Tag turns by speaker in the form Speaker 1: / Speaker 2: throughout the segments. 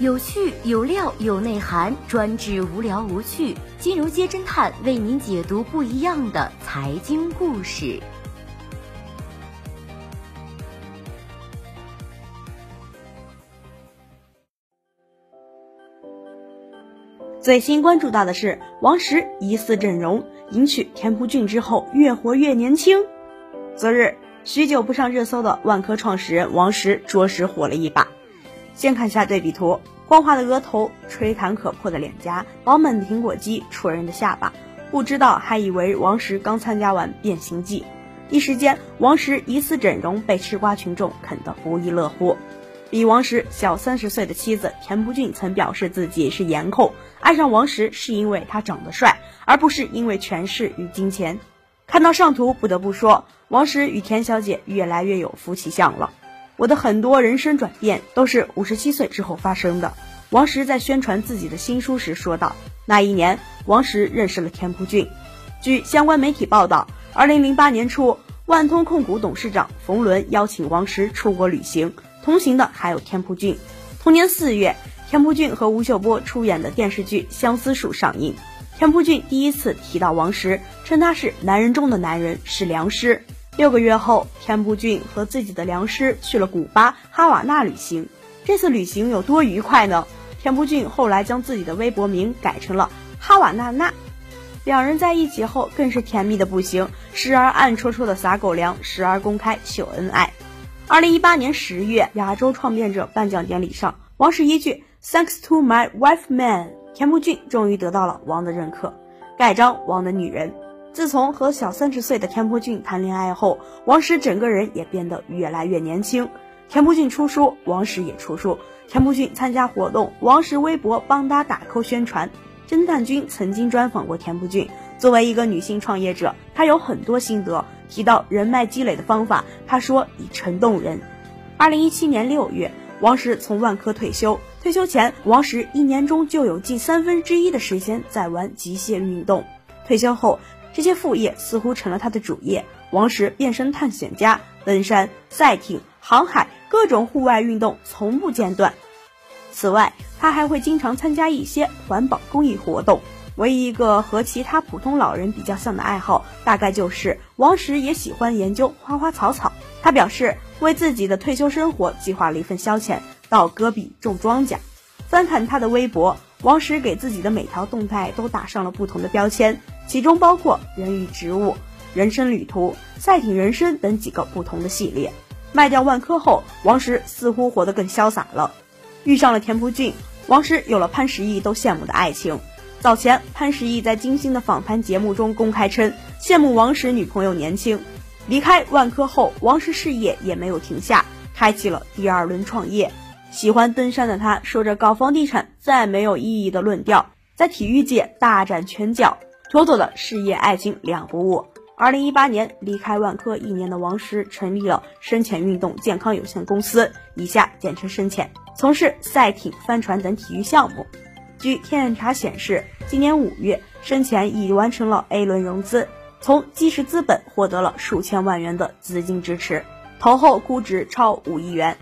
Speaker 1: 有趣有料有内涵，专治无聊无趣。金融街侦探为您解读不一样的财经故事。
Speaker 2: 最新关注到的是，王石疑似整容，迎娶田朴珺之后越活越年轻。昨日，许久不上热搜的万科创始人王石着实火了一把。先看下对比图，光滑的额头，吹弹可破的脸颊，饱满的苹果肌，戳人的下巴。不知道还以为王石刚参加完变形计。一时间，王石疑似整容被吃瓜群众啃得不亦乐乎。比王石小三十岁的妻子田朴珺曾表示自己是颜控，爱上王石是因为他长得帅，而不是因为权势与金钱。看到上图，不得不说，王石与田小姐越来越有夫妻相了。我的很多人生转变都是五十七岁之后发生的。王石在宣传自己的新书时说道：“那一年，王石认识了田朴珺。”据相关媒体报道，二零零八年初，万通控股董事长冯仑邀请王石出国旅行。同行的还有田朴珺。同年四月，田朴珺和吴秀波出演的电视剧《相思树》上映。田朴珺第一次提到王石，称他是男人中的男人，是良师。六个月后，田朴珺和自己的良师去了古巴哈瓦那旅行。这次旅行有多愉快呢？田朴珺后来将自己的微博名改成了哈瓦那娜。两人在一起后更是甜蜜的不行，时而暗戳戳的撒狗粮，时而公开秀恩爱。二零一八年十月，亚洲创变者颁奖典礼上，王石一句 “Thanks to my wife man”，田朴珺终于得到了王的认可，盖章王的女人。自从和小三十岁的田朴珺谈恋爱后，王石整个人也变得越来越年轻。田朴珺出书，王石也出书；田朴珺参加活动，王石微博帮他打 call 宣传。侦探君曾经专访过田朴珺，作为一个女性创业者，她有很多心得。提到人脉积累的方法，她说以诚动人。二零一七年六月，王石从万科退休。退休前，王石一年中就有近三分之一的时间在玩极限运动。退休后，这些副业似乎成了他的主业。王石变身探险家，登山、赛艇、航海，各种户外运动从不间断。此外，他还会经常参加一些环保公益活动。唯一一个和其他普通老人比较像的爱好，大概就是王石也喜欢研究花花草草。他表示，为自己的退休生活计划了一份消遣，到戈壁种庄稼。翻看他的微博，王石给自己的每条动态都打上了不同的标签，其中包括人与植物、人生旅途、赛艇人生等几个不同的系列。卖掉万科后，王石似乎活得更潇洒了。遇上了田朴珺，王石有了潘石屹都羡慕的爱情。早前，潘石屹在金星的访谈节目中公开称羡慕王石女朋友年轻。离开万科后，王石事业也没有停下，开启了第二轮创业。喜欢登山的他，说着搞房地产再没有意义的论调，在体育界大展拳脚，妥妥的事业爱情两不误。二零一八年离开万科一年的王石，成立了深潜运动健康有限公司（以下简称深潜），从事赛艇、帆船等体育项目。据天眼查显示，今年五月，深潜已完成了 A 轮融资，从基石资本获得了数千万元的资金支持，投后估值超五亿元。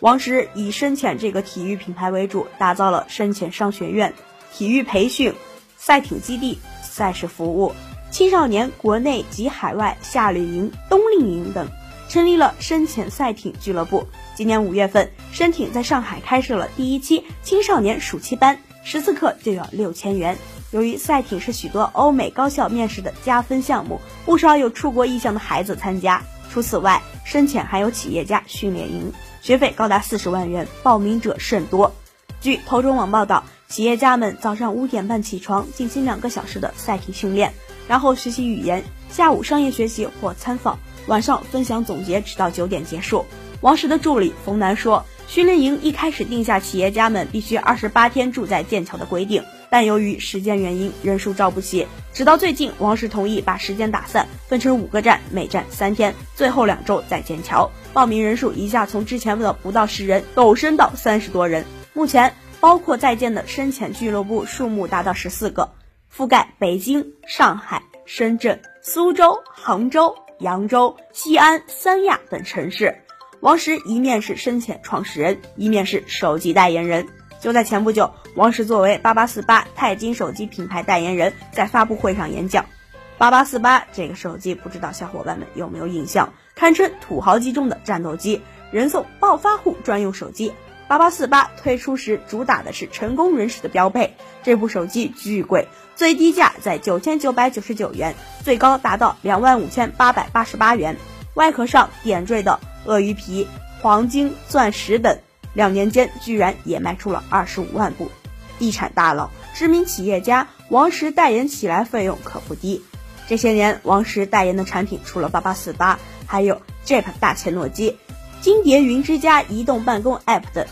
Speaker 2: 王石以深潜这个体育品牌为主，打造了深潜商学院、体育培训、赛艇基地、赛事服务、青少年国内及海外夏令营、冬令营等。成立了深潜赛艇俱乐部。今年五月份，深艇在上海开设了第一期青少年暑期班，十次课就要六千元。由于赛艇是许多欧美高校面试的加分项目，不少有出国意向的孩子参加。除此外，深潜还有企业家训练营，学费高达四十万元，报名者甚多。据头中网报道，企业家们早上五点半起床，进行两个小时的赛艇训练，然后学习语言，下午商业学习或参访。晚上分享总结，直到九点结束。王石的助理冯楠说，训练营一开始定下企业家们必须二十八天住在剑桥的规定，但由于时间原因，人数招不齐。直到最近，王石同意把时间打散，分成五个站，每站三天，最后两周在剑桥。报名人数一下从之前的不到十人陡升到三十多人。目前，包括在建的深潜俱乐部数目达到十四个，覆盖北京、上海、深圳、苏州、杭州。扬州、西安、三亚等城市，王石一面是深潜创始人，一面是首席代言人。就在前不久，王石作为八八四八钛金手机品牌代言人，在发布会上演讲。八八四八这个手机，不知道小伙伴们有没有印象？堪称土豪机中的战斗机，人送暴发户专用手机。八八四八推出时主打的是成功人士的标配，这部手机巨贵，最低价在九千九百九十九元，最高达到两万五千八百八十八元。外壳上点缀的鳄鱼皮、黄金、钻石等，两年间居然也卖出了二十五万部。地产大佬、知名企业家王石代言起来费用可不低。这些年，王石代言的产品除了八八四八，还有 Jeep 大切诺基。金蝶云之家移动办公 App 等。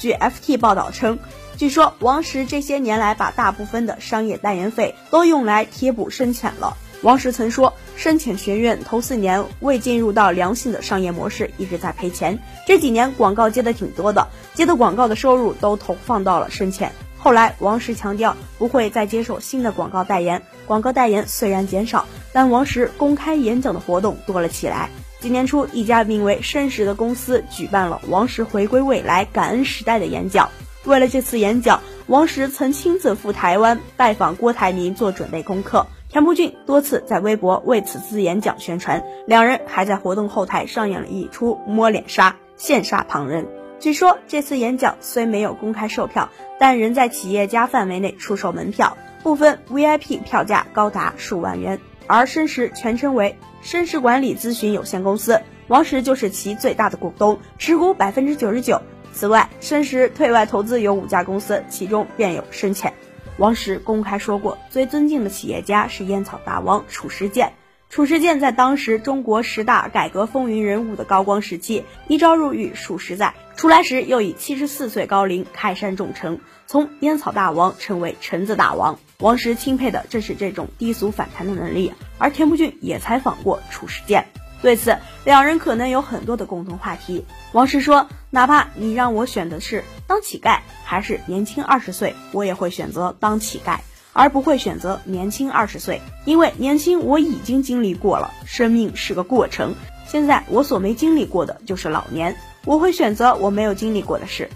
Speaker 2: 据 FT 报道称，据说王石这些年来把大部分的商业代言费都用来贴补深浅了。王石曾说，深浅学院头四年未进入到良性的商业模式，一直在赔钱。这几年广告接的挺多的，接的广告的收入都投放到了深浅。后来，王石强调不会再接受新的广告代言，广告代言虽然减少，但王石公开演讲的活动多了起来。今年初，一家名为深石的公司举办了王石回归未来感恩时代的演讲。为了这次演讲，王石曾亲自赴台湾拜访郭台铭做准备功课。田朴珺多次在微博为此次演讲宣传，两人还在活动后台上演了一出摸脸杀，羡煞旁人。据说这次演讲虽没有公开售票，但仍在企业家范围内出售门票，部分 VIP 票价高达数万元。而深石全称为深石管理咨询有限公司，王石就是其最大的股东，持股百分之九十九。此外，深石对外投资有五家公司，其中便有深浅。王石公开说过，最尊敬的企业家是烟草大王褚时健。褚时健在当时中国十大改革风云人物的高光时期，一朝入狱数十载，出来时又以七十四岁高龄开山种橙，从烟草大王成为橙子大王。王石钦佩的正是这种低俗反弹的能力，而田朴珺也采访过褚时健，对此两人可能有很多的共同话题。王石说：“哪怕你让我选的是当乞丐还是年轻二十岁，我也会选择当乞丐，而不会选择年轻二十岁，因为年轻我已经经历过了，生命是个过程。现在我所没经历过的就是老年，我会选择我没有经历过的事。”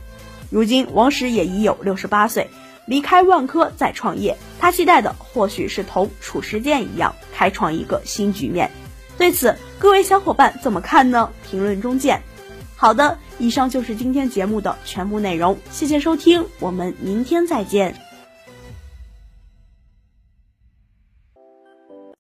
Speaker 2: 如今，王石也已有六十八岁。离开万科再创业，他期待的或许是同褚时健一样开创一个新局面。对此，各位小伙伴怎么看呢？评论中见。好的，以上就是今天节目的全部内容，谢谢收听，我们明天再见。